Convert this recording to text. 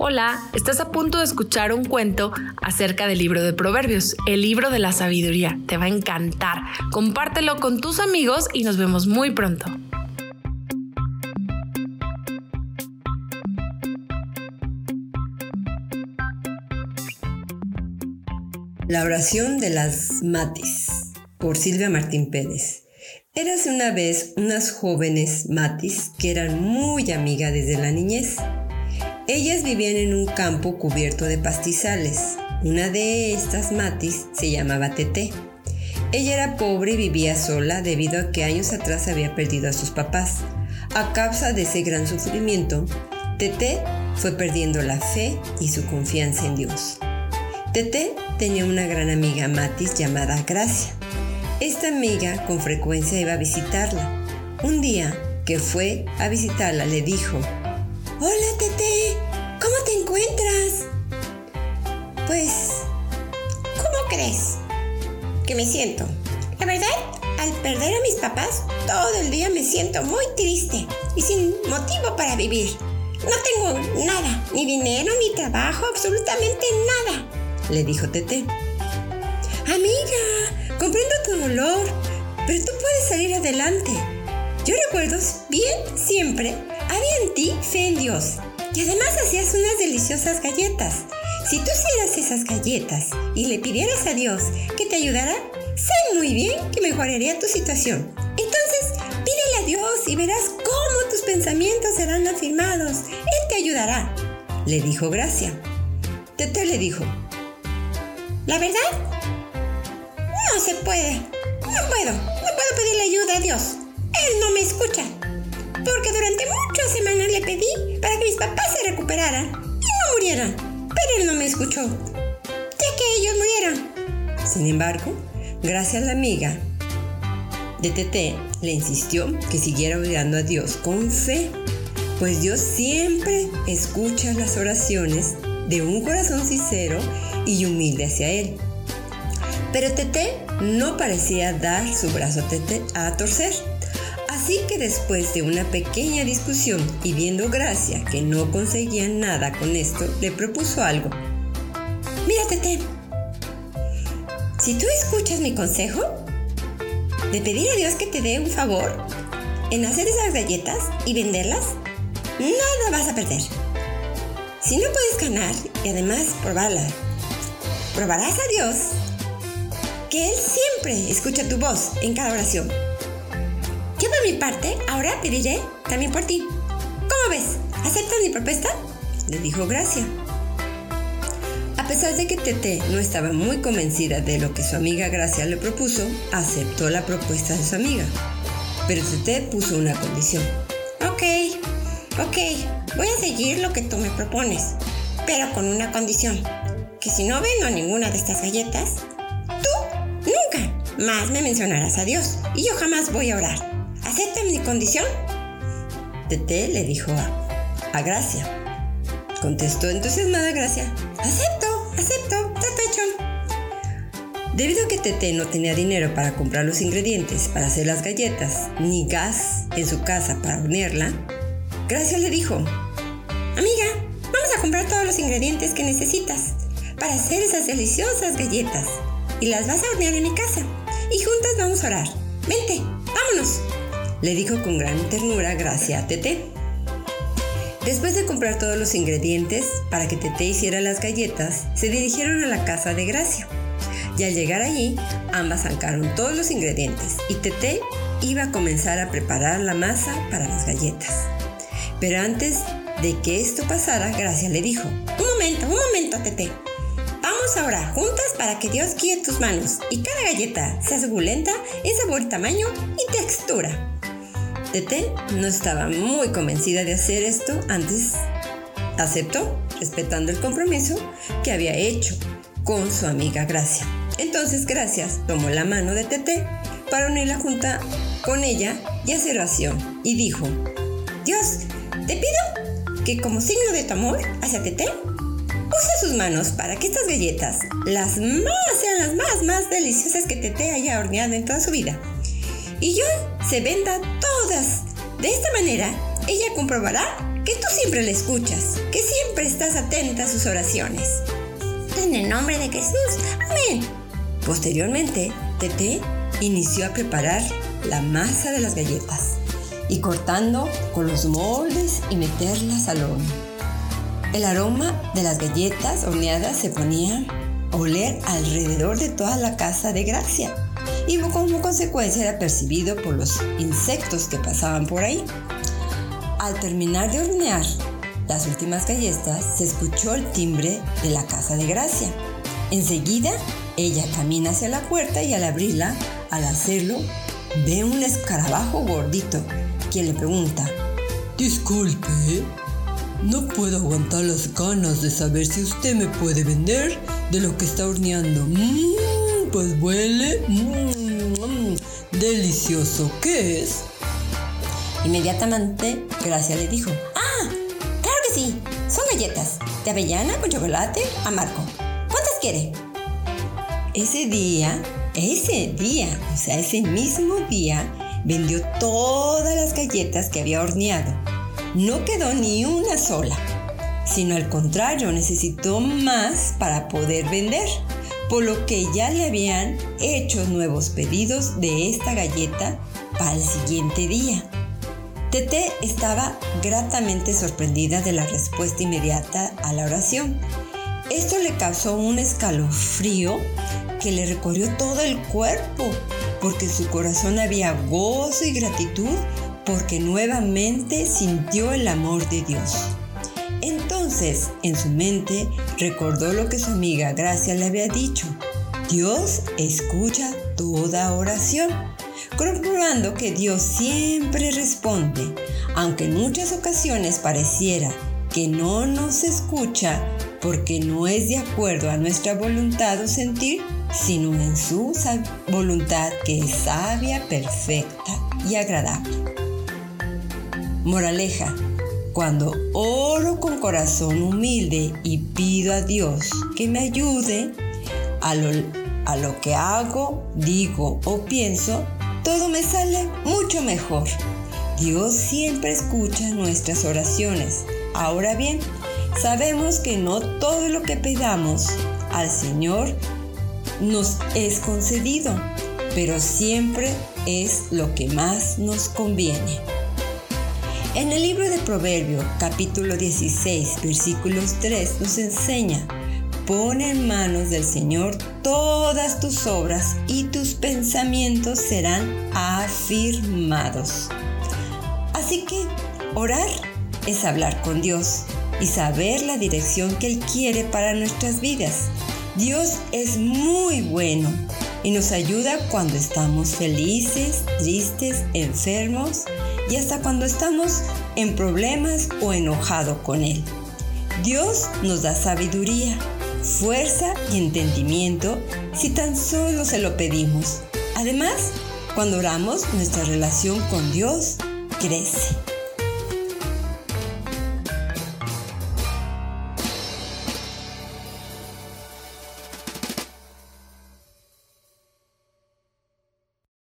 Hola, estás a punto de escuchar un cuento acerca del libro de Proverbios, el libro de la sabiduría. Te va a encantar. Compártelo con tus amigos y nos vemos muy pronto. La oración de las matis por Silvia Martín Pérez. Érase una vez unas jóvenes matis que eran muy amigas desde la niñez. Ellas vivían en un campo cubierto de pastizales. Una de estas matis se llamaba Tete. Ella era pobre y vivía sola debido a que años atrás había perdido a sus papás. A causa de ese gran sufrimiento, Tete fue perdiendo la fe y su confianza en Dios. Tete tenía una gran amiga Matis llamada Gracia. Esta amiga con frecuencia iba a visitarla. Un día que fue a visitarla le dijo, Hola Tete, ¿cómo te encuentras? Pues, ¿cómo crees que me siento? La verdad, al perder a mis papás, todo el día me siento muy triste y sin motivo para vivir. No tengo nada, ni dinero, ni trabajo, absolutamente nada, le dijo Tete. Amiga, comprendo tu dolor, pero tú puedes salir adelante. Yo recuerdo bien siempre había en ti fe en Dios y además hacías unas deliciosas galletas. Si tú hicieras esas galletas y le pidieras a Dios que te ayudara, sé muy bien que mejoraría tu situación. Entonces, pídele a Dios y verás cómo tus pensamientos serán afirmados. Él te ayudará, le dijo Gracia. Tete le dijo, ¿la verdad? No se puede. No puedo. No puedo pedirle ayuda a Dios. Él no me escucha porque durante muchas semanas le pedí para que mis papás se recuperaran y no murieran, pero él no me escuchó, ya que ellos murieron. Sin embargo, gracias a la amiga de Tete, le insistió que siguiera orando a Dios con fe, pues Dios siempre escucha las oraciones de un corazón sincero y humilde hacia Él. Pero Tete no parecía dar su brazo a, Tete a torcer Así que después de una pequeña discusión y viendo Gracia que no conseguía nada con esto, le propuso algo. Mira, Tete, si tú escuchas mi consejo de pedir a Dios que te dé un favor en hacer esas galletas y venderlas, nada vas a perder. Si no puedes ganar y además probarla, probarás a Dios que Él siempre escucha tu voz en cada oración mi parte, ahora pediré también por ti. ¿Cómo ves? ¿Aceptas mi propuesta? Le dijo Gracia. A pesar de que Tete no estaba muy convencida de lo que su amiga Gracia le propuso, aceptó la propuesta de su amiga. Pero Tete puso una condición. Ok, ok, voy a seguir lo que tú me propones, pero con una condición. Que si no vendo ninguna de estas galletas, tú nunca más me mencionarás a Dios y yo jamás voy a orar. ¿Acepta mi condición? Tete le dijo a, Gracia. Contestó entusiasmada Gracia. Acepto, acepto, trato hecho. Debido a que Tete no tenía dinero para comprar los ingredientes para hacer las galletas, ni gas en su casa para hornearla, Gracia le dijo, Amiga, vamos a comprar todos los ingredientes que necesitas para hacer esas deliciosas galletas y las vas a hornear en mi casa y juntas vamos a orar. Vente, vámonos le dijo con gran ternura Gracia a Tete. Después de comprar todos los ingredientes para que Tete hiciera las galletas, se dirigieron a la casa de Gracia. Y al llegar allí, ambas sacaron todos los ingredientes y Tete iba a comenzar a preparar la masa para las galletas. Pero antes de que esto pasara, Gracia le dijo, Un momento, un momento, Tete. Vamos ahora juntas para que Dios guíe tus manos y cada galleta sea suculenta en sabor, tamaño y textura. Tete no estaba muy convencida de hacer esto antes. Aceptó, respetando el compromiso que había hecho con su amiga Gracia. Entonces Gracias tomó la mano de Tete para unirla junta con ella y hacer oración y dijo, Dios, te pido que como signo de tu amor hacia Tete, use sus manos para que estas galletas, las sean las más, más deliciosas que Tete haya horneado en toda su vida y yo se venda De esta manera, ella comprobará que tú siempre le escuchas, que siempre estás atenta a sus oraciones. En el nombre de Jesús, amén. Posteriormente, Tete inició a preparar la masa de las galletas y cortando con los moldes y meterlas al horno. El aroma de las galletas horneadas se ponía a oler alrededor de toda la casa de Gracia y como consecuencia era percibido por los insectos que pasaban por ahí. Al terminar de hornear las últimas galletas, se escuchó el timbre de la casa de Gracia. Enseguida, ella camina hacia la puerta y al abrirla, al hacerlo, ve un escarabajo gordito, quien le pregunta, Disculpe, no puedo aguantar las ganas de saber si usted me puede vender de lo que está horneando. Mmm, pues huele mmm, delicioso. ¿Qué es? Inmediatamente, Gracia le dijo, Ah, claro que sí. Son galletas de avellana con chocolate amargo. ¿Cuántas quiere? Ese día, ese día, o sea, ese mismo día, vendió todas las galletas que había horneado. No quedó ni una sola, sino al contrario, necesitó más para poder vender, por lo que ya le habían hecho nuevos pedidos de esta galleta para el siguiente día. Tete estaba gratamente sorprendida de la respuesta inmediata a la oración. Esto le causó un escalofrío que le recorrió todo el cuerpo, porque en su corazón había gozo y gratitud porque nuevamente sintió el amor de Dios. Entonces, en su mente, recordó lo que su amiga Gracia le había dicho. Dios escucha toda oración comprobando que Dios siempre responde, aunque en muchas ocasiones pareciera que no nos escucha porque no es de acuerdo a nuestra voluntad o sentir, sino en su voluntad que es sabia, perfecta y agradable. Moraleja, cuando oro con corazón humilde y pido a Dios que me ayude a lo, que hago, digo o pienso, todo me sale mucho mejor. Dios siempre escucha nuestras oraciones. Ahora bien, sabemos que no todo lo que pedamos al Señor nos es concedido, pero siempre es lo que más nos conviene. En el libro de Proverbios capítulo 16 versículos 3 nos enseña, Pone en manos del Señor todas tus obras y tus pensamientos serán afirmados. Así que orar es hablar con Dios y saber la dirección que Él quiere para nuestras vidas. Dios es muy bueno y nos ayuda cuando estamos felices, tristes, enfermos y hasta cuando estamos en problemas o enojados con Él. Dios nos da sabiduría fuerza y entendimiento si tan solo se lo pedimos. Además, cuando oramos, nuestra relación con Dios crece.